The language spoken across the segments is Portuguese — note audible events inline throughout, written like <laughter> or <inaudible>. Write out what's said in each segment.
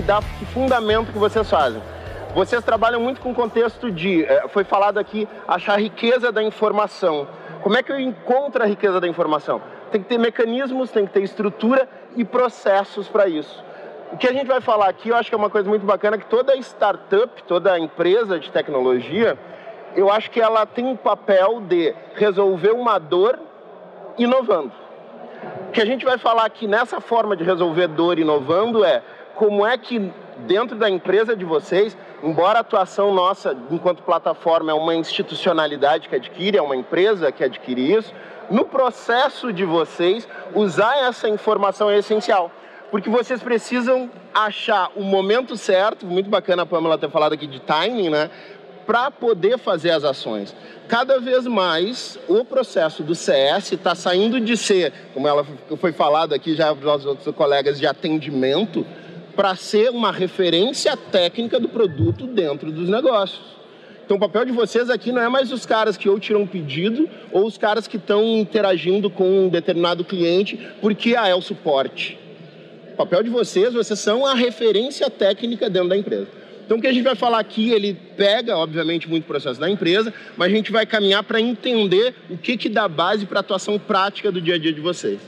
que dá que fundamento que vocês fazem. Vocês trabalham muito com o contexto de, é, foi falado aqui, achar a riqueza da informação. Como é que eu encontro a riqueza da informação? Tem que ter mecanismos, tem que ter estrutura e processos para isso. O que a gente vai falar aqui, eu acho que é uma coisa muito bacana, que toda startup, toda empresa de tecnologia, eu acho que ela tem um papel de resolver uma dor inovando. O que a gente vai falar aqui nessa forma de resolver dor inovando é como é que dentro da empresa de vocês, embora a atuação nossa enquanto plataforma é uma institucionalidade que adquire, é uma empresa que adquire isso, no processo de vocês, usar essa informação é essencial. Porque vocês precisam achar o momento certo, muito bacana a Pamela ter falado aqui de timing, né? para poder fazer as ações. Cada vez mais o processo do CS está saindo de ser, como ela foi falado aqui já pelos outros colegas, de atendimento, para ser uma referência técnica do produto dentro dos negócios. Então, o papel de vocês aqui não é mais os caras que ou tiram pedido ou os caras que estão interagindo com um determinado cliente porque ah, é o suporte. O papel de vocês, vocês são a referência técnica dentro da empresa. Então, o que a gente vai falar aqui, ele pega, obviamente, muito processo da empresa, mas a gente vai caminhar para entender o que, que dá base para a atuação prática do dia a dia de vocês.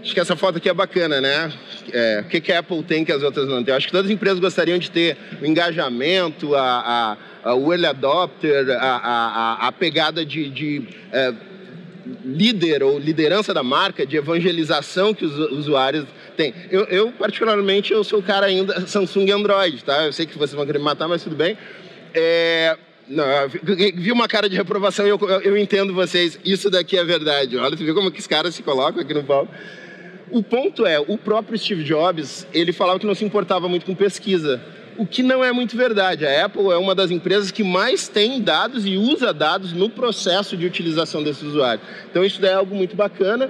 Acho que essa foto aqui é bacana, né? É, o que, que a Apple tem que as outras não têm? Acho que todas as empresas gostariam de ter o engajamento, a, a, a o early adopter, a, a, a pegada de, de é, líder ou liderança da marca, de evangelização que os usuários têm. Eu, eu, particularmente, eu sou o cara ainda Samsung Android, tá? Eu sei que vocês vão querer me matar, mas tudo bem. É, não, vi uma cara de reprovação e eu, eu, eu, entendo vocês. Isso daqui é verdade. Olha, tu viu como que os caras se colocam aqui no palco? O ponto é, o próprio Steve Jobs, ele falava que não se importava muito com pesquisa o que não é muito verdade. A Apple é uma das empresas que mais tem dados e usa dados no processo de utilização desses usuários. Então isso é algo muito bacana.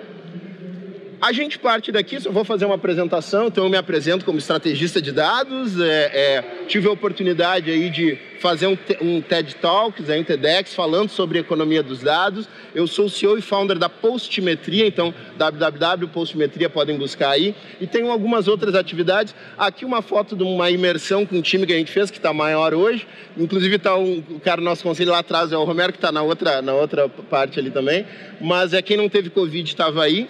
A gente parte daqui, só vou fazer uma apresentação, então eu me apresento como estrategista de dados, é, é, tive a oportunidade aí de fazer um, um TED Talks, um TEDx, falando sobre economia dos dados. Eu sou o CEO e founder da Postmetria, então www.postmetria podem buscar aí. E tenho algumas outras atividades. Aqui uma foto de uma imersão com um time que a gente fez, que está maior hoje. Inclusive está um, o cara do nosso conselho lá atrás, é o Romero, que está na outra, na outra parte ali também. Mas é quem não teve Covid estava aí.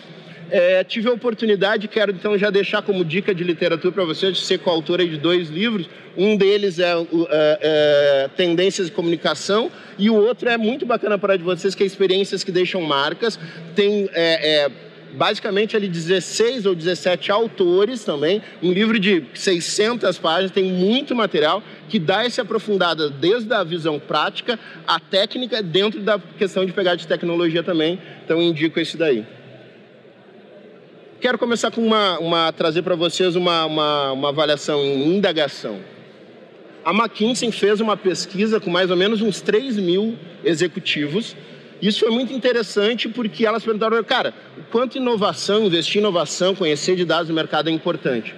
É, tive a oportunidade, quero então já deixar como dica de literatura para vocês, de ser coautora de dois livros. Um deles é, é, é, Tendências de Comunicação e o outro é muito bacana para de vocês, que é Experiências que Deixam Marcas. Tem é, é basicamente ali 16 ou 17 autores também, um livro de 600 páginas, tem muito material que dá esse aprofundada desde a visão prática à técnica dentro da questão de pegar de tecnologia também. Então indico esse daí. Quero começar com uma, uma trazer para vocês uma, uma, uma avaliação indagação. A McKinsey fez uma pesquisa com mais ou menos uns 3 mil executivos. Isso foi muito interessante porque elas perguntaram, cara, quanto inovação, investir em inovação, conhecer de dados do mercado é importante.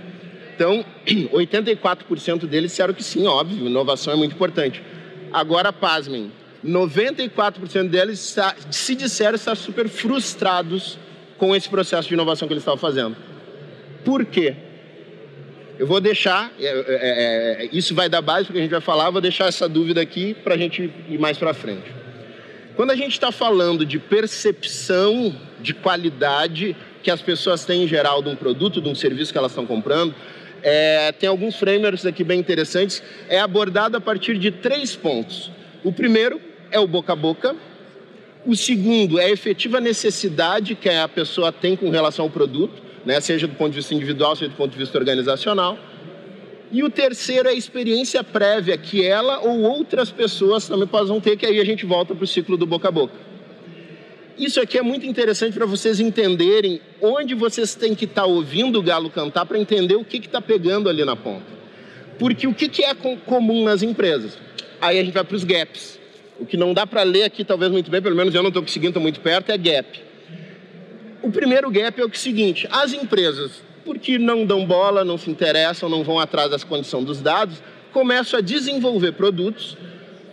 Então, <clears throat> 84% deles disseram que sim, óbvio, inovação é muito importante. Agora, pasmem, 94% deles se disseram estar super frustrados com esse processo de inovação que eles estavam fazendo. Por quê? Eu vou deixar, é, é, é, é isso vai dar base para que a gente vai falar, vou deixar essa dúvida aqui para a gente ir mais para frente. Quando a gente está falando de percepção de qualidade que as pessoas têm em geral de um produto, de um serviço que elas estão comprando, é, tem alguns frameworks aqui bem interessantes, é abordado a partir de três pontos. O primeiro é o boca a boca, o segundo é a efetiva necessidade que a pessoa tem com relação ao produto, né? seja do ponto de vista individual, seja do ponto de vista organizacional. E o terceiro é a experiência prévia que ela ou outras pessoas também possam ter, que aí a gente volta para o ciclo do boca a boca. Isso aqui é muito interessante para vocês entenderem onde vocês têm que estar tá ouvindo o galo cantar para entender o que está pegando ali na ponta. Porque o que, que é comum nas empresas? Aí a gente vai para os gaps. O que não dá para ler aqui, talvez muito bem, pelo menos eu não estou conseguindo, estou muito perto, é gap. O primeiro gap é o seguinte: as empresas, porque não dão bola, não se interessam, não vão atrás das condições dos dados, começam a desenvolver produtos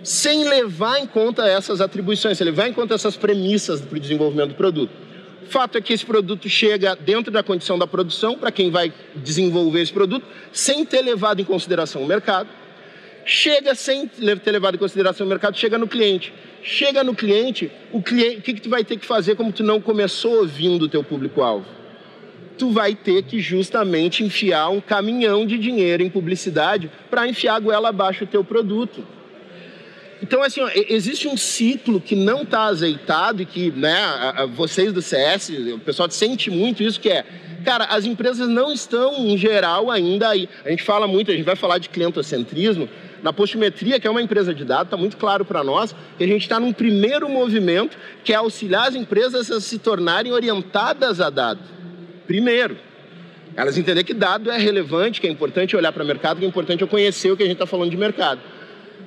sem levar em conta essas atribuições, sem levar em conta essas premissas para o desenvolvimento do produto. Fato é que esse produto chega dentro da condição da produção para quem vai desenvolver esse produto, sem ter levado em consideração o mercado. Chega sem ter levado em consideração o mercado, chega no cliente. Chega no cliente, o cliente, o que, que tu vai ter que fazer como tu não começou ouvindo o teu público-alvo? Tu vai ter que justamente enfiar um caminhão de dinheiro em publicidade para enfiar a goela abaixo o teu produto. Então, assim, ó, existe um ciclo que não está azeitado e que, né, a, a, vocês do CS, o pessoal sente muito isso, que é, cara, as empresas não estão, em geral, ainda aí. A gente fala muito, a gente vai falar de clientocentrismo, na Postimetria, que é uma empresa de dados, está muito claro para nós que a gente está num primeiro movimento que é auxiliar as empresas a se tornarem orientadas a dados. Primeiro, elas entenderem que dado é relevante, que é importante olhar para o mercado, que é importante eu conhecer o que a gente está falando de mercado.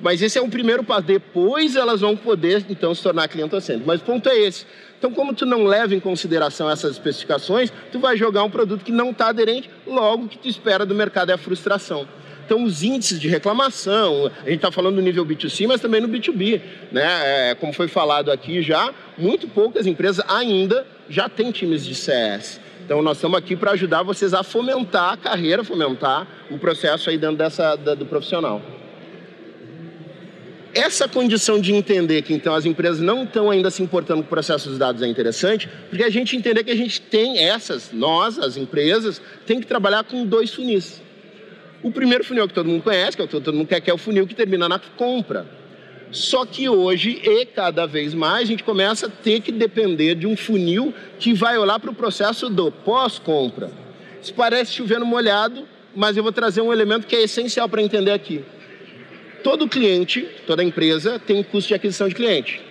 Mas esse é um primeiro passo. Depois elas vão poder, então, se tornar clientocêntrico. Mas o ponto é esse. Então, como tu não leva em consideração essas especificações, tu vai jogar um produto que não está aderente, logo que tu espera do mercado é a frustração. Então, os índices de reclamação, a gente está falando do nível B2C, mas também no B2B. Né? É, como foi falado aqui já, muito poucas empresas ainda já têm times de CS. Então, nós estamos aqui para ajudar vocês a fomentar a carreira, fomentar o processo aí dentro dessa, da, do profissional essa condição de entender que então as empresas não estão ainda se importando com o processo dos dados é interessante, porque a gente entender que a gente tem essas, nós, as empresas, tem que trabalhar com dois funis. O primeiro funil que todo mundo conhece, que é que todo mundo quer, que é o funil que termina na compra. Só que hoje, e cada vez mais, a gente começa a ter que depender de um funil que vai olhar para o processo do pós-compra. Isso parece chovendo molhado, mas eu vou trazer um elemento que é essencial para entender aqui. Todo cliente, toda empresa tem custo de aquisição de cliente.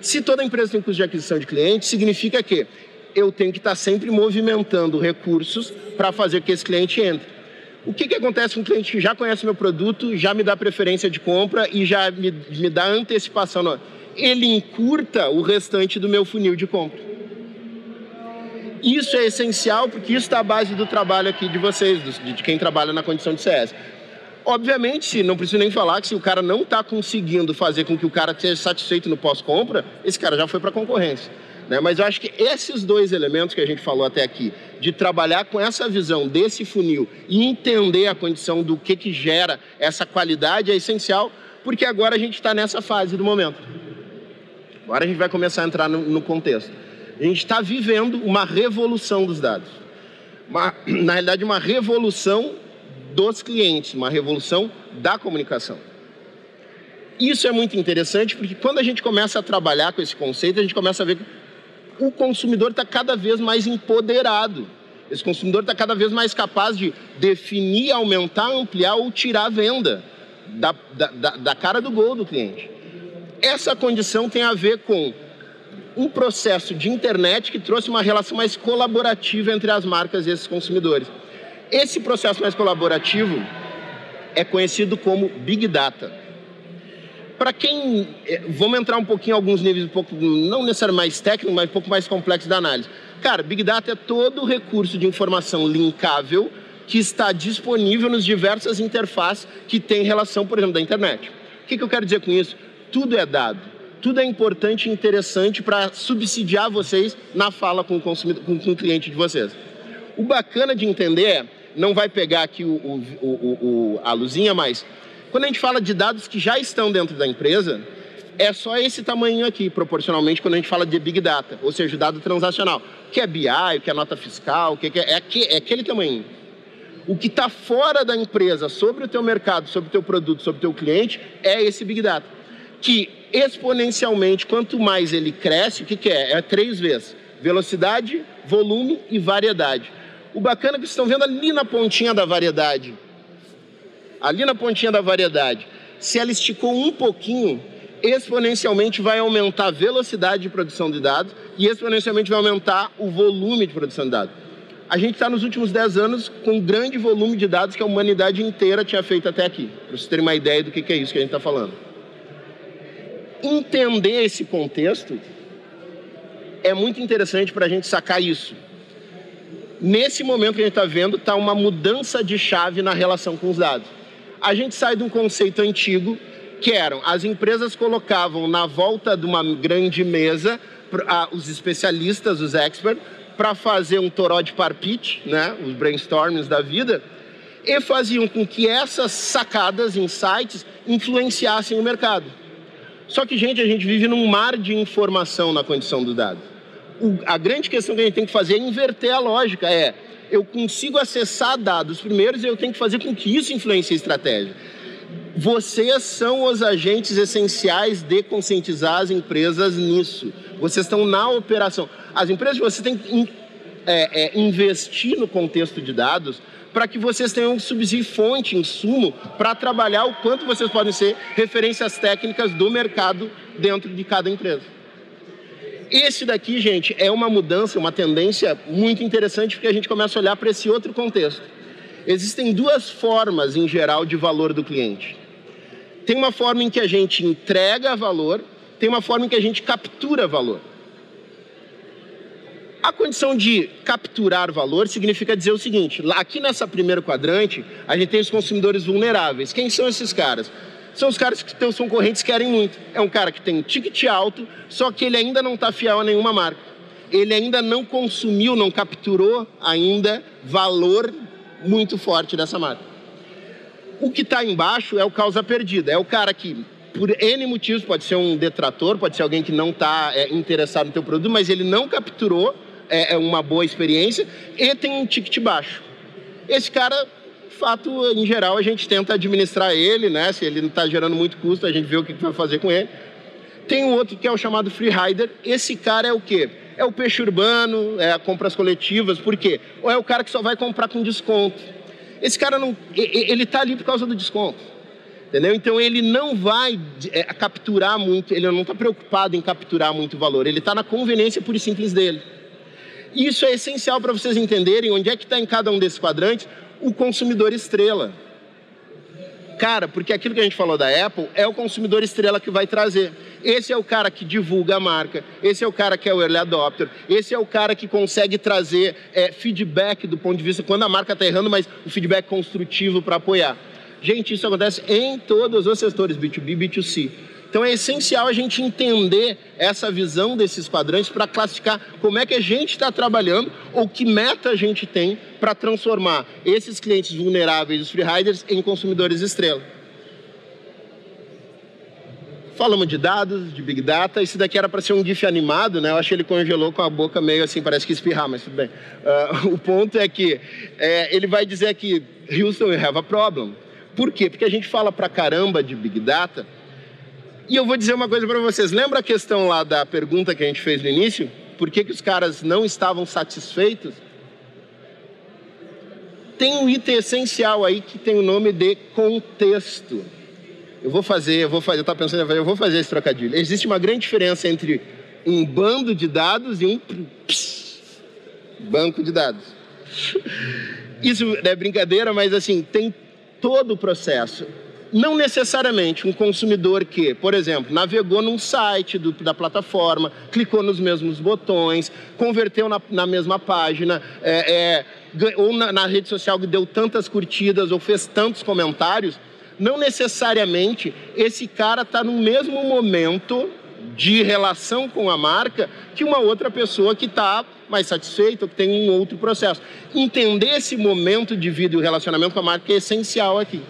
Se toda empresa tem custo de aquisição de cliente, significa que eu tenho que estar sempre movimentando recursos para fazer que esse cliente entre. O que, que acontece com um cliente que já conhece meu produto, já me dá preferência de compra e já me, me dá antecipação? Não. Ele encurta o restante do meu funil de compra. Isso é essencial porque isso está à base do trabalho aqui de vocês, de quem trabalha na condição de CS. Obviamente, não preciso nem falar que se o cara não está conseguindo fazer com que o cara esteja satisfeito no pós-compra, esse cara já foi para a concorrência. Né? Mas eu acho que esses dois elementos que a gente falou até aqui, de trabalhar com essa visão desse funil e entender a condição do que, que gera essa qualidade é essencial, porque agora a gente está nessa fase do momento. Agora a gente vai começar a entrar no, no contexto. A gente está vivendo uma revolução dos dados. Uma, <clears throat> na realidade, uma revolução dos clientes, uma revolução da comunicação. Isso é muito interessante porque quando a gente começa a trabalhar com esse conceito, a gente começa a ver o consumidor está cada vez mais empoderado. Esse consumidor está cada vez mais capaz de definir, aumentar, ampliar ou tirar a venda da, da, da cara do gol do cliente. Essa condição tem a ver com um processo de internet que trouxe uma relação mais colaborativa entre as marcas e esses consumidores. Esse processo mais colaborativo é conhecido como Big Data. Para quem. Eh, vamos entrar um pouquinho em alguns níveis, um pouco, não necessariamente mais técnico, mas um pouco mais complexo da análise. Cara, Big Data é todo o recurso de informação linkável que está disponível nas diversas interfaces que têm relação, por exemplo, da internet. O que, que eu quero dizer com isso? Tudo é dado. Tudo é importante e interessante para subsidiar vocês na fala com o, consumidor, com o cliente de vocês. O bacana de entender é não vai pegar aqui o, o, o, a luzinha, mas quando a gente fala de dados que já estão dentro da empresa, é só esse tamanho aqui, proporcionalmente, quando a gente fala de Big Data, ou seja, dado transacional. Que é BI, que é nota fiscal, que é, é, é aquele tamanho. O que está fora da empresa sobre o teu mercado, sobre o teu produto, sobre o teu cliente, é esse Big Data. Que exponencialmente, quanto mais ele cresce, o que, que é? É três vezes. Velocidade, volume e variedade. O bacana é que vocês estão vendo ali na pontinha da variedade. Ali na pontinha da variedade. Se ela esticou um pouquinho, exponencialmente vai aumentar a velocidade de produção de dados e exponencialmente vai aumentar o volume de produção de dados. A gente está nos últimos 10 anos com um grande volume de dados que a humanidade inteira tinha feito até aqui, para vocês terem uma ideia do que é isso que a gente está falando. Entender esse contexto é muito interessante para a gente sacar isso. Nesse momento que a gente está vendo, está uma mudança de chave na relação com os dados. A gente sai de um conceito antigo, que eram as empresas colocavam na volta de uma grande mesa os especialistas, os experts, para fazer um toró de parpite, né, os brainstormings da vida, e faziam com que essas sacadas, insights, influenciassem o mercado. Só que, gente, a gente vive num mar de informação na condição do dado. O, a grande questão que a gente tem que fazer é inverter a lógica. É, eu consigo acessar dados primeiros e eu tenho que fazer com que isso influencie a estratégia. Vocês são os agentes essenciais de conscientizar as empresas nisso. Vocês estão na operação. As empresas, você tem que é, é, investir no contexto de dados para que vocês tenham subsídio fonte, insumo, para trabalhar o quanto vocês podem ser referências técnicas do mercado dentro de cada empresa. Esse daqui, gente, é uma mudança, uma tendência muito interessante, porque a gente começa a olhar para esse outro contexto. Existem duas formas, em geral, de valor do cliente. Tem uma forma em que a gente entrega valor, tem uma forma em que a gente captura valor. A condição de capturar valor significa dizer o seguinte: aqui nessa primeiro quadrante, a gente tem os consumidores vulneráveis. Quem são esses caras? São os caras que teus concorrentes querem muito. É um cara que tem um ticket alto, só que ele ainda não está fiel a nenhuma marca. Ele ainda não consumiu, não capturou ainda valor muito forte dessa marca. O que está embaixo é o causa perdida. É o cara que por N motivos, pode ser um detrator, pode ser alguém que não está é, interessado no teu produto, mas ele não capturou é, é uma boa experiência e tem um ticket baixo. Esse cara, fato, em geral, a gente tenta administrar ele, né? Se ele não está gerando muito custo, a gente vê o que vai fazer com ele. Tem um outro que é o chamado free rider. Esse cara é o quê? É o peixe urbano, é compras coletivas, por quê? Ou é o cara que só vai comprar com desconto. Esse cara não, ele está ali por causa do desconto. Entendeu? Então ele não vai é, capturar muito, ele não está preocupado em capturar muito valor, ele está na conveniência pura e simples dele. Isso é essencial para vocês entenderem onde é que está em cada um desses quadrantes o consumidor estrela. Cara, porque aquilo que a gente falou da Apple é o consumidor estrela que vai trazer. Esse é o cara que divulga a marca, esse é o cara que é o early adopter, esse é o cara que consegue trazer é, feedback do ponto de vista quando a marca está errando, mas o feedback construtivo para apoiar. Gente, isso acontece em todos os setores, B2B e B2C. Então é essencial a gente entender essa visão desses quadrantes para classificar como é que a gente está trabalhando ou que meta a gente tem para transformar esses clientes vulneráveis, os free riders, em consumidores estrela. Falamos de dados, de Big Data. Esse daqui era para ser um GIF animado, né? Eu acho que ele congelou com a boca meio assim, parece que espirrar, mas tudo bem. Uh, <laughs> o ponto é que é, ele vai dizer que Houston, we have a problem. Por quê? Porque a gente fala para caramba de Big Data e eu vou dizer uma coisa para vocês. Lembra a questão lá da pergunta que a gente fez no início? Por que, que os caras não estavam satisfeitos? Tem um item essencial aí que tem o nome de contexto. Eu vou fazer, eu vou fazer, eu estava pensando, eu vou fazer esse trocadilho. Existe uma grande diferença entre um bando de dados e um banco de dados. Isso é brincadeira, mas assim, tem todo o processo não necessariamente um consumidor que, por exemplo, navegou num site do, da plataforma, clicou nos mesmos botões, converteu na, na mesma página, é, é, ou na, na rede social que deu tantas curtidas ou fez tantos comentários, não necessariamente esse cara está no mesmo momento de relação com a marca que uma outra pessoa que está mais satisfeita, ou que tem um outro processo. Entender esse momento de vida e o relacionamento com a marca é essencial aqui.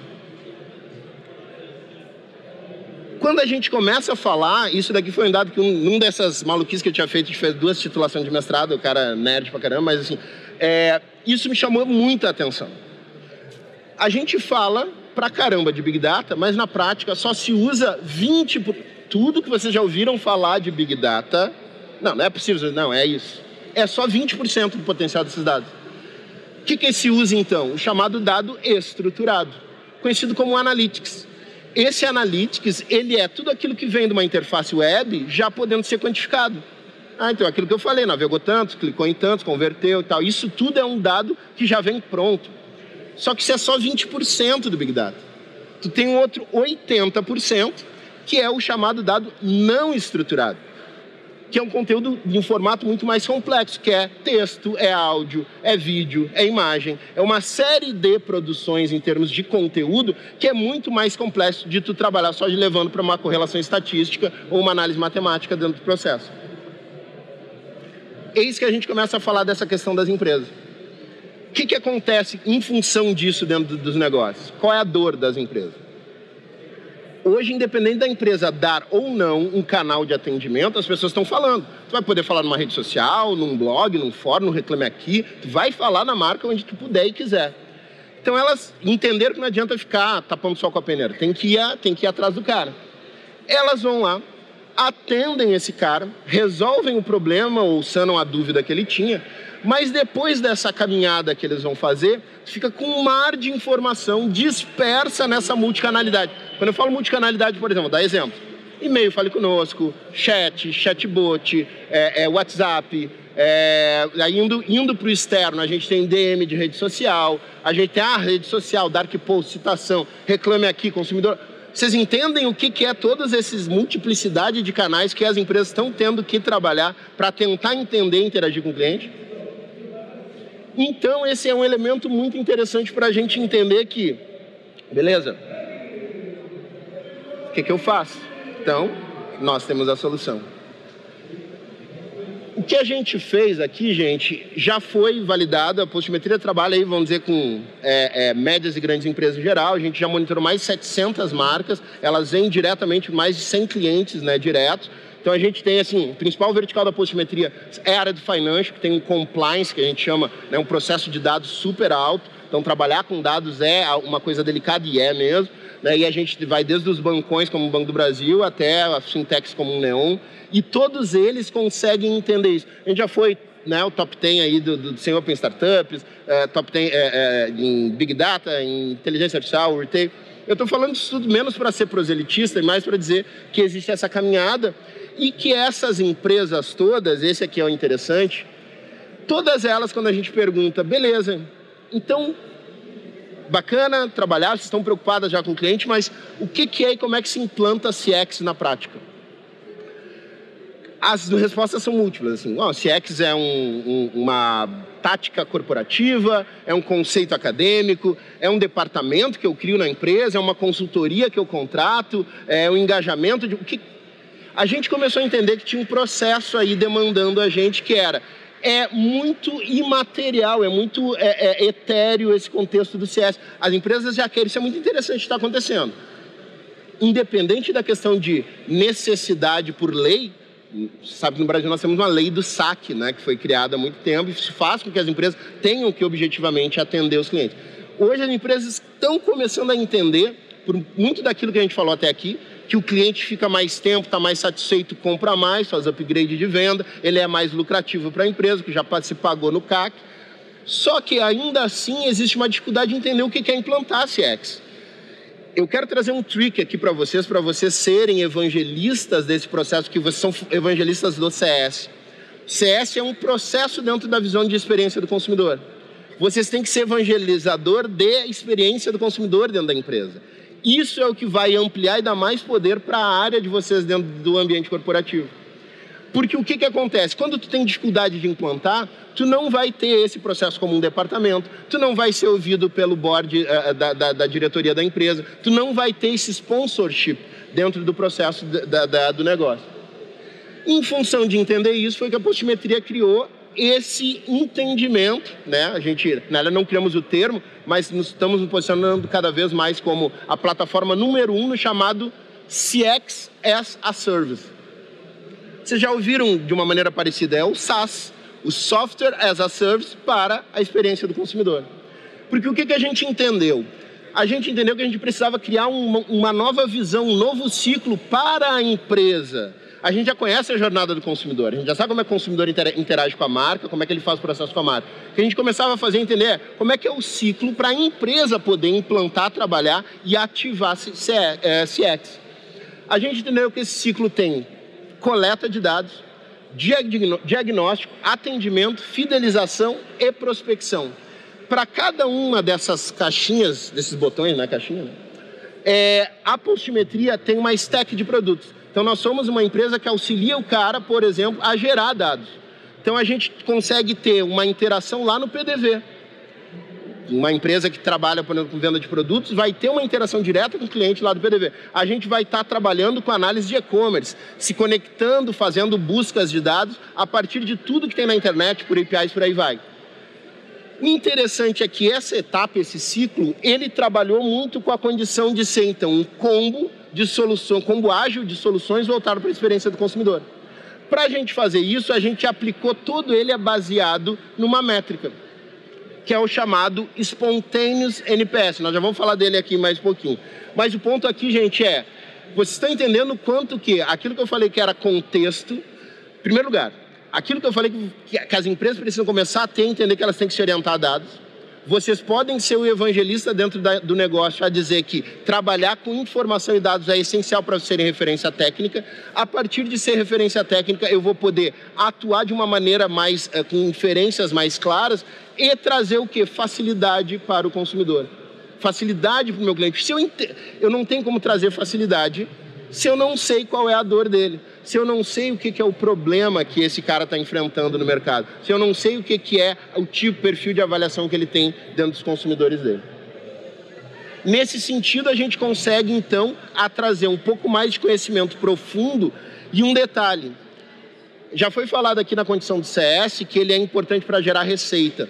Quando a gente começa a falar, isso daqui foi um dado que um, dessas maluquices que eu tinha feito, a gente fez duas titulações de mestrado, o cara nerd pra caramba, mas assim, é, isso me chamou muita atenção. A gente fala pra caramba de Big Data, mas na prática só se usa 20%. Por... Tudo que vocês já ouviram falar de Big Data, não, não é possível, não, é isso. É só 20% do potencial desses dados. O que, que se usa então? O chamado dado estruturado, conhecido como Analytics. Esse Analytics, ele é tudo aquilo que vem de uma interface web já podendo ser quantificado. Ah, então aquilo que eu falei, navegou tantos, clicou em tantos, converteu e tal. Isso tudo é um dado que já vem pronto. Só que isso é só 20% do Big Data. Tu tem um outro 80%, que é o chamado dado não estruturado que é um conteúdo de um formato muito mais complexo, que é texto, é áudio, é vídeo, é imagem, é uma série de produções em termos de conteúdo que é muito mais complexo de tu trabalhar só de levando para uma correlação estatística ou uma análise matemática dentro do processo. Eis que a gente começa a falar dessa questão das empresas. O que, que acontece em função disso dentro dos negócios? Qual é a dor das empresas? Hoje, independente da empresa dar ou não um canal de atendimento, as pessoas estão falando. Tu vai poder falar numa rede social, num blog, num fórum, no Reclame Aqui. Tu vai falar na marca onde tu puder e quiser. Então elas entenderam que não adianta ficar tapando sol com a peneira. Tem que ir, tem que ir atrás do cara. Elas vão lá, atendem esse cara, resolvem o problema ou sanam a dúvida que ele tinha, mas depois dessa caminhada que eles vão fazer, fica com um mar de informação dispersa nessa multicanalidade. Quando eu falo multicanalidade, por exemplo, dá exemplo. E-mail, fale conosco, chat, chatbot, é, é, WhatsApp, é, indo, indo para o externo, a gente tem DM de rede social, a gente tem a rede social, Dark Post, citação, reclame aqui, consumidor. Vocês entendem o que, é todas essas multiplicidade de canais que as empresas estão tendo que trabalhar para tentar entender e interagir com o cliente? Então, esse é um elemento muito interessante para a gente entender que, beleza, o que, que eu faço? Então, nós temos a solução. O que a gente fez aqui, gente, já foi validado. A Postimetria trabalha aí, vamos dizer, com é, é, médias e grandes empresas em geral. A gente já monitorou mais de 700 marcas. Elas vêm diretamente mais de 100 clientes né, diretos. Então a gente tem assim, o principal vertical da postimetria é a área do financial, que tem um compliance, que a gente chama, né, um processo de dados super alto. Então trabalhar com dados é uma coisa delicada e é mesmo. Né, e a gente vai desde os bancões, como o Banco do Brasil, até as fintechs como o Neon e todos eles conseguem entender isso. A gente já foi né, o top 10 aí do, do Open Startups, é, top 10 é, é, em Big Data, em inteligência artificial, retail. Eu estou falando disso tudo menos para ser proselitista e mais para dizer que existe essa caminhada e que essas empresas todas, esse aqui é o interessante, todas elas, quando a gente pergunta, beleza, então, bacana trabalhar, vocês estão preocupadas já com o cliente, mas o que, que é e como é que se implanta CX na prática? as respostas são múltiplas. Assim, oh, CX é um, um, uma tática corporativa, é um conceito acadêmico, é um departamento que eu crio na empresa, é uma consultoria que eu contrato, é um engajamento de o que a gente começou a entender que tinha um processo aí demandando a gente que era é muito imaterial, é muito é, é, etéreo esse contexto do CS. As empresas já querem, isso é muito interessante está acontecendo. Independente da questão de necessidade por lei, sabe que no Brasil nós temos uma lei do saque, né, que foi criada há muito tempo e faz com que as empresas tenham que objetivamente atender os clientes. Hoje as empresas estão começando a entender, por muito daquilo que a gente falou até aqui, que o cliente fica mais tempo, está mais satisfeito, compra mais, faz upgrade de venda, ele é mais lucrativo para a empresa, que já se pagou no CAC. Só que ainda assim existe uma dificuldade de entender o que é implantar CX eu quero trazer um trick aqui para vocês, para vocês serem evangelistas desse processo, que vocês são evangelistas do CS. CS é um processo dentro da visão de experiência do consumidor. Vocês têm que ser evangelizador de experiência do consumidor dentro da empresa. Isso é o que vai ampliar e dar mais poder para a área de vocês dentro do ambiente corporativo. Porque o que, que acontece? Quando tu tem dificuldade de implantar, tu não vai ter esse processo como um departamento, tu não vai ser ouvido pelo board uh, da, da, da, diretoria da empresa, tu não vai ter esse sponsorship dentro do processo da, do negócio. Em função de entender isso, foi que a postimetria criou esse entendimento, né? A gente, nela não criamos o termo, mas nos estamos nos posicionando cada vez mais como a plataforma número um no chamado CX as a Service. Vocês já ouviram de uma maneira parecida? É o SaaS, o Software as a Service para a experiência do consumidor. Porque o que, que a gente entendeu? A gente entendeu que a gente precisava criar uma, uma nova visão, um novo ciclo para a empresa. A gente já conhece a jornada do consumidor, a gente já sabe como é que o consumidor interage com a marca, como é que ele faz o processo com a marca. O que a gente começava a fazer é entender como é que é o ciclo para a empresa poder implantar, trabalhar e ativar CX. É, a gente entendeu que esse ciclo tem coleta de dados, diagnóstico, atendimento, fidelização e prospecção. Para cada uma dessas caixinhas, desses botões, né, caixinha, né? É, a postimetria tem uma stack de produtos. Então nós somos uma empresa que auxilia o cara, por exemplo, a gerar dados. Então a gente consegue ter uma interação lá no PDV. uma empresa que trabalha, por exemplo, com venda de produtos, vai ter uma interação direta com o cliente lá do PDV. A gente vai estar tá trabalhando com análise de e-commerce, se conectando, fazendo buscas de dados a partir de tudo que tem na internet, por APIs, por aí vai. O interessante é que essa etapa, esse ciclo, ele trabalhou muito com a condição de ser, então, um combo de solução, combo ágil de soluções voltado para a experiência do consumidor. Para a gente fazer isso, a gente aplicou todo ele baseado numa métrica que é o chamado Spontaneous NPS. Nós já vamos falar dele aqui mais um pouquinho. Mas o ponto aqui, gente, é, vocês estão entendendo quanto que aquilo que eu falei que era contexto, em primeiro lugar, aquilo que eu falei que, que as empresas precisam começar a ter, entender que elas têm que se orientar a dados, vocês podem ser o evangelista dentro da, do negócio a dizer que trabalhar com informação e dados é essencial para serem referência técnica. A partir de ser referência técnica, eu vou poder atuar de uma maneira mais é, com inferências mais claras e trazer o que? Facilidade para o consumidor. Facilidade para o meu cliente. Se eu, eu não tenho como trazer facilidade se eu não sei qual é a dor dele, se eu não sei o que, é o problema que esse cara está enfrentando no mercado, se eu não sei o que, é o tipo, perfil de avaliação que ele tem dentro dos consumidores dele. Nesse sentido, a gente consegue então trazer um pouco mais de conhecimento profundo e um detalhe. Já foi falado aqui na condição do CS que ele é importante para gerar receita.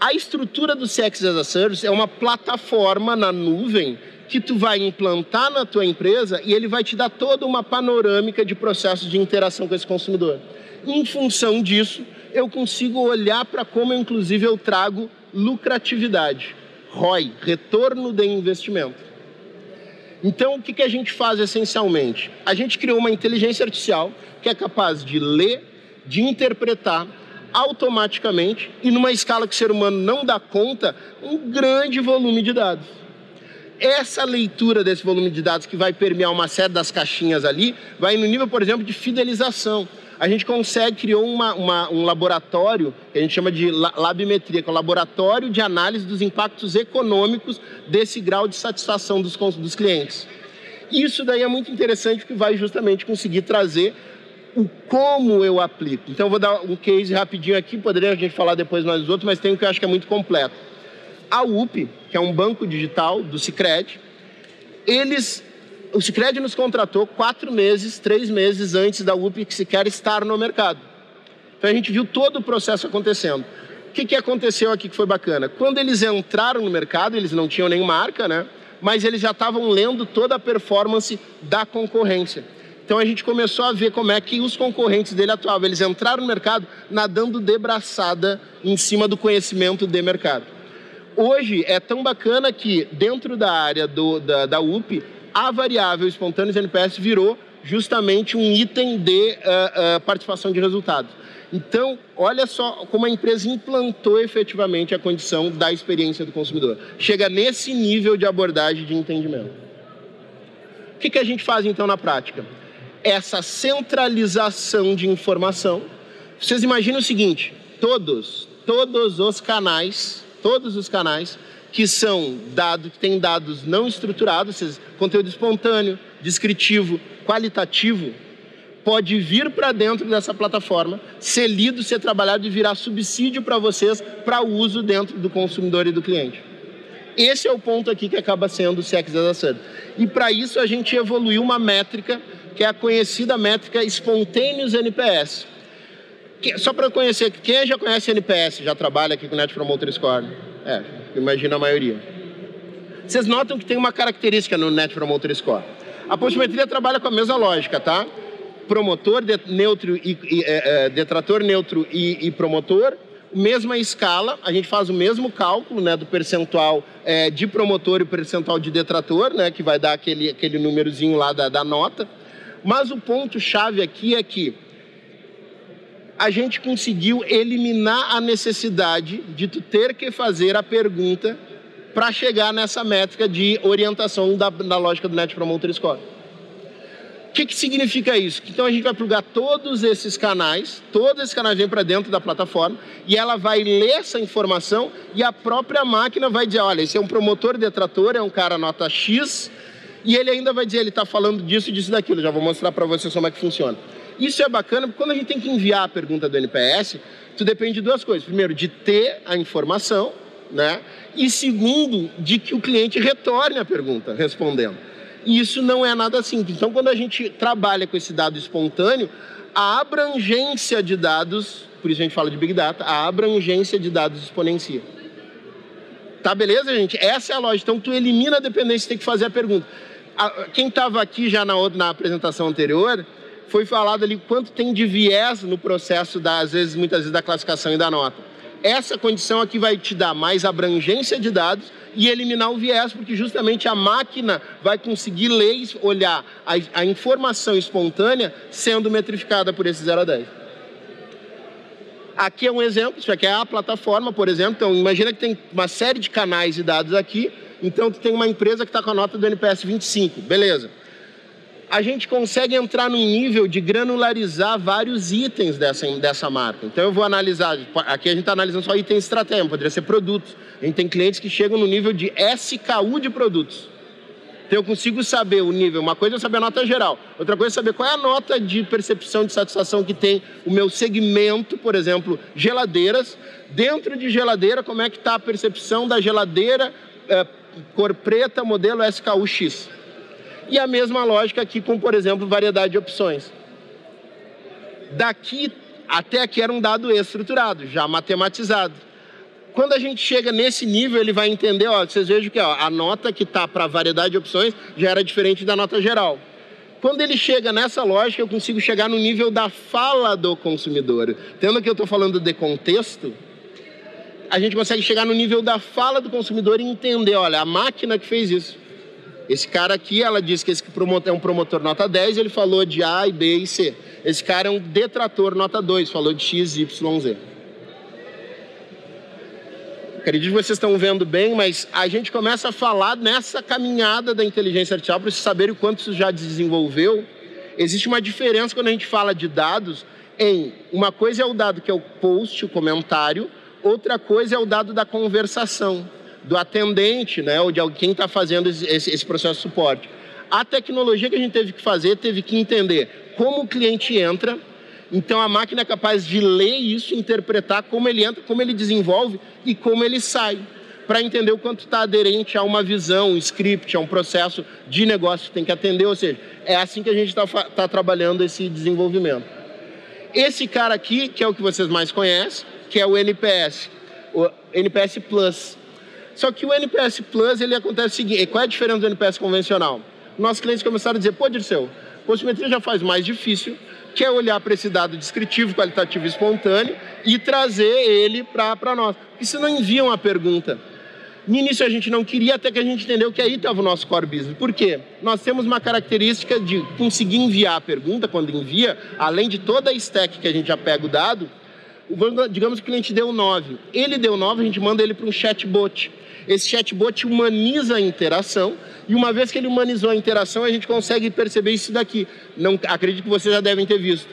A estrutura do CX as a Service é uma plataforma na nuvem que tu vai implantar na tua empresa e ele vai te dar toda uma panorâmica de processos de interação com esse consumidor. Em função disso, eu consigo olhar para como, inclusive, eu trago lucratividade, ROI, retorno de investimento. Então, o que, que a gente faz essencialmente? A gente criou uma inteligência artificial que é capaz de ler, de interpretar automaticamente e numa escala que o ser humano não dá conta, um grande volume de dados essa leitura desse volume de dados que vai permear uma série das caixinhas ali, vai no nível, por exemplo, de fidelização. A gente consegue criar uma, uma, um laboratório que a gente chama de labimetria, que é um laboratório de análise dos impactos econômicos desse grau de satisfação dos, dos clientes. Isso daí é muito interessante porque vai justamente conseguir trazer o como eu aplico. Então, eu vou dar um case rapidinho aqui, poderia a gente falar depois mais dos outros, mas tem um que eu acho que é muito completo. A UP, que é um banco digital do Cicred, eles, o Cicred nos contratou quatro meses, três meses antes da UP que sequer estar no mercado. Então a gente viu todo o processo acontecendo. O que, que aconteceu aqui que foi bacana? Quando eles entraram no mercado, eles não tinham nem marca, né? Mas eles já estavam lendo toda a performance da concorrência. Então a gente começou a ver como é que os concorrentes dele atuavam. Eles entraram no mercado nadando de braçada em cima do conhecimento de mercado hoje é tão bacana que dentro da área do, da, da UP, a variável espontâneos NPS virou justamente um item de uh, uh, participação de resultados. Então, olha só como a empresa implantou efetivamente a condição da experiência do consumidor. Chega nesse nível de abordagem de entendimento. O que, que a gente faz então na prática? Essa centralização de informação. Vocês imaginam o seguinte: todos, todos os canais todos os canais que são dados, que têm dados não estruturados, seja, conteúdo espontâneo, descritivo, qualitativo, pode vir para dentro dessa plataforma, ser lido, ser trabalhado e virar subsídio para vocês para uso dentro do consumidor e do cliente. Esse é o ponto aqui que acaba sendo o CX as a Service. E para isso a gente evoluiu uma métrica que é a conhecida métrica Spontaneous NPS só para conhecer, quem já conhece NPS, já trabalha aqui com Net Promoter Score? É, imagina a maioria. Vocês notam que tem uma característica no Net Promoter Score. A postimetria trabalha com a mesma lógica, tá? Promotor, de, neutro e, e é, é, detrator, neutro e, e, promotor, mesma escala, a gente faz o mesmo cálculo, né, do percentual é, de promotor e percentual de detrator, né, que vai dar aquele, aquele númerozinho lá da, da nota. Mas o ponto chave aqui é que a gente conseguiu eliminar a necessidade de tu ter que fazer a pergunta para chegar nessa métrica de orientação da, da lógica do Net Promoter Score. O que, que significa isso? Então a gente vai plugar todos esses canais, todos esses canais vêm para dentro da plataforma e ela vai ler essa informação e a própria máquina vai dizer, olha, esse é um promotor detrator, é um cara nota X, e ele ainda vai dizer, ele está falando disso, disso, daquilo. Já vou mostrar para vocês como é que funciona. Isso é bacana porque quando a gente tem que enviar a pergunta do NPS, tu depende de duas coisas. Primeiro, de ter a informação, né? E segundo, de que o cliente retorne a pergunta respondendo. E isso não é nada simples. Então, quando a gente trabalha com esse dado espontâneo, a abrangência de dados, por isso a gente fala de Big Data, a abrangência de dados exponencia. Tá beleza, gente? Essa é a lógica. Então, tu elimina a dependência, tem que fazer a pergunta. Quem estava aqui já na, na apresentação anterior, foi falado ali quanto tem de viés no processo, da, às vezes, muitas vezes, da classificação e da nota. Essa condição aqui vai te dar mais abrangência de dados e eliminar o viés, porque justamente a máquina vai conseguir ler, olhar a, a informação espontânea sendo metrificada por esse 0 a 10. Aqui é um exemplo, isso aqui é a plataforma, por exemplo. Então, imagina que tem uma série de canais de dados aqui. Então, tu tem uma empresa que está com a nota do NPS 25, beleza. A gente consegue entrar num nível de granularizar vários itens dessa, dessa marca. Então, eu vou analisar, aqui a gente está analisando só itens estratégicos, poderia ser produtos. A gente tem clientes que chegam no nível de SKU de produtos. Então eu consigo saber o nível. Uma coisa é saber a nota geral, outra coisa é saber qual é a nota de percepção de satisfação que tem o meu segmento, por exemplo, geladeiras. Dentro de geladeira, como é que está a percepção da geladeira é, cor preta, modelo SKU-X. E a mesma lógica aqui com, por exemplo, variedade de opções. Daqui até aqui era um dado estruturado, já matematizado quando a gente chega nesse nível, ele vai entender, ó, vocês vejam que ó, a nota que está para variedade de opções já era diferente da nota geral. Quando ele chega nessa lógica, eu consigo chegar no nível da fala do consumidor. Tendo que eu estou falando de contexto, a gente consegue chegar no nível da fala do consumidor e entender, olha, a máquina que fez isso. Esse cara aqui, ela disse que esse é um promotor nota 10, ele falou de A, B e C. Esse cara é um detrator nota 2, falou de X, Y, Z acredito que vocês estão vendo bem, mas a gente começa a falar nessa caminhada da inteligência artificial para vocês saberem o quanto isso já desenvolveu. Existe uma diferença quando a gente fala de dados em uma coisa é o dado que é o post, o comentário, outra coisa é o dado da conversação, do atendente, né, ou de quem está fazendo esse, esse processo de suporte. A tecnologia que a gente teve que fazer teve que entender como o cliente entra, então a máquina é capaz de ler isso, interpretar como ele entra, como ele desenvolve e como ele sai, para entender o quanto está aderente a uma visão, um script, a um processo de negócio que tem que atender. Ou seja, é assim que a gente está tá trabalhando esse desenvolvimento. Esse cara aqui, que é o que vocês mais conhecem, que é o NPS, o NPS Plus. Só que o NPS Plus, ele acontece o seguinte, qual é a diferença do NPS convencional? Nossos clientes começaram a dizer, pô, Dirceu, Postimetria já faz mais difícil, que é olhar para esse dado descritivo, qualitativo e espontâneo e trazer ele para nós. Porque se não enviam a pergunta. No início a gente não queria, até que a gente entendeu que aí estava o nosso core business. Por quê? Nós temos uma característica de conseguir enviar a pergunta quando envia, além de toda a stack que a gente já pega o dado, digamos que o cliente deu 9. Ele deu 9, a gente manda ele para um chatbot. Esse chatbot humaniza a interação e uma vez que ele humanizou a interação, a gente consegue perceber isso daqui. Não, acredito que vocês já devem ter visto.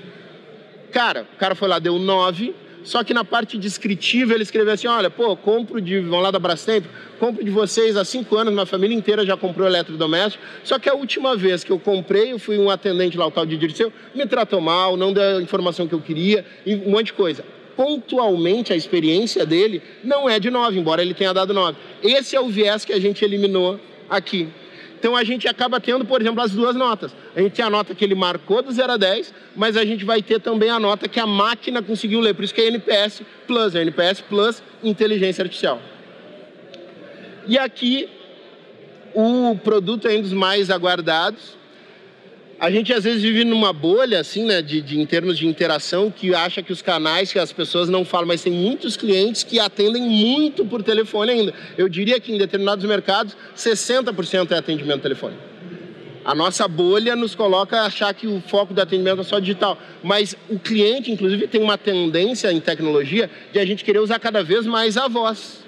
Cara, o cara foi lá, deu 9, só que na parte descritiva ele escreveu assim: olha, pô, compro de. Vão lá da Brastemp, compro de vocês há cinco anos, minha família inteira já comprou eletrodoméstico. Só que a última vez que eu comprei, eu fui um atendente lá, o tal de Dirceu, me tratou mal, não deu a informação que eu queria, um monte de coisa. Pontualmente, a experiência dele não é de 9, embora ele tenha dado 9. Esse é o viés que a gente eliminou aqui. Então a gente acaba tendo, por exemplo, as duas notas. A gente tem a nota que ele marcou do 0 a 10, mas a gente vai ter também a nota que a máquina conseguiu ler. Por isso que é NPS Plus, é NPS Plus Inteligência Artificial. E aqui o produto é um dos mais aguardados, a gente às vezes vive numa bolha, assim, né, de, de, em termos de interação, que acha que os canais, que as pessoas não falam, mas tem muitos clientes que atendem muito por telefone ainda. Eu diria que em determinados mercados, 60% é atendimento telefone. A nossa bolha nos coloca a achar que o foco do atendimento é só digital. Mas o cliente, inclusive, tem uma tendência em tecnologia de a gente querer usar cada vez mais a voz.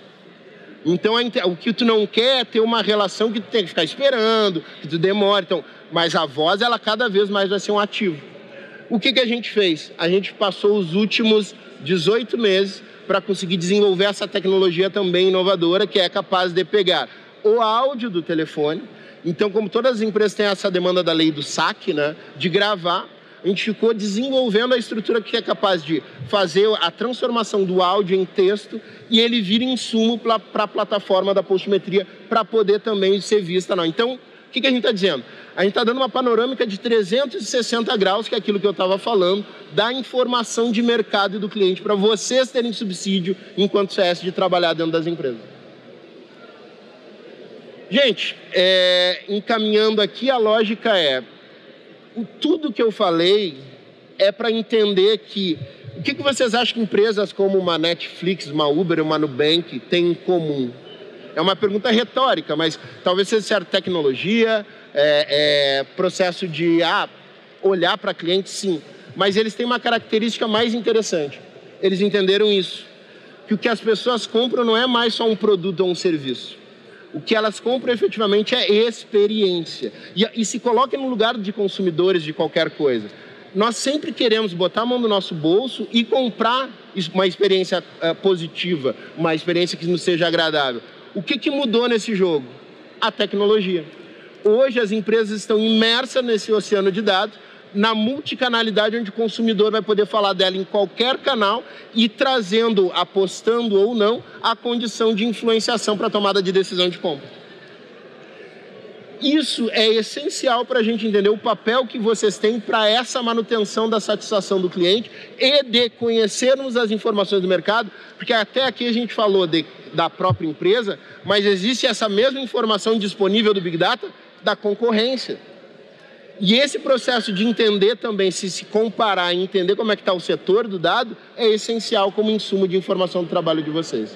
Então, o que tu não quer é ter uma relação que tu tem que ficar esperando, que tu demora. Então, mas a voz, ela cada vez mais vai ser um ativo. O que, que a gente fez? A gente passou os últimos 18 meses para conseguir desenvolver essa tecnologia também inovadora, que é capaz de pegar o áudio do telefone. Então, como todas as empresas têm essa demanda da lei do saque, né, de gravar, a gente ficou desenvolvendo a estrutura que é capaz de fazer a transformação do áudio em texto e ele vira insumo para a plataforma da Postmetria para poder também ser vista. Não. Então, o que, que a gente está dizendo? A gente está dando uma panorâmica de 360 graus, que é aquilo que eu estava falando, da informação de mercado e do cliente, para vocês terem subsídio enquanto CS de trabalhar dentro das empresas. Gente, é, encaminhando aqui, a lógica é: tudo que eu falei é para entender que o que, que vocês acham que empresas como uma Netflix, uma Uber, uma Nubank têm em comum? É uma pergunta retórica, mas talvez seja tecnologia, é, é, processo de ah, olhar para cliente, sim. Mas eles têm uma característica mais interessante. Eles entenderam isso. Que o que as pessoas compram não é mais só um produto ou um serviço. O que elas compram efetivamente é experiência. E, e se coloquem no lugar de consumidores de qualquer coisa. Nós sempre queremos botar a mão no nosso bolso e comprar uma experiência uh, positiva, uma experiência que nos seja agradável. O que, que mudou nesse jogo? A tecnologia. Hoje as empresas estão imersas nesse oceano de dados na multicanalidade onde o consumidor vai poder falar dela em qualquer canal e trazendo, apostando ou não, a condição de influenciação para a tomada de decisão de compra. Isso é essencial para a gente entender o papel que vocês têm para essa manutenção da satisfação do cliente e de conhecermos as informações do mercado, porque até aqui a gente falou de, da própria empresa, mas existe essa mesma informação disponível do Big Data da concorrência. E esse processo de entender também, se se comparar e entender como é que está o setor do dado, é essencial como insumo de informação do trabalho de vocês.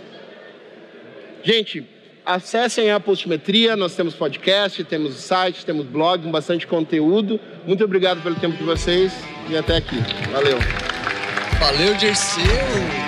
Gente, acessem a Postmetria, nós temos podcast, temos site, temos blog, bastante conteúdo. Muito obrigado pelo tempo de vocês e até aqui. Valeu. Valeu, Dirceu!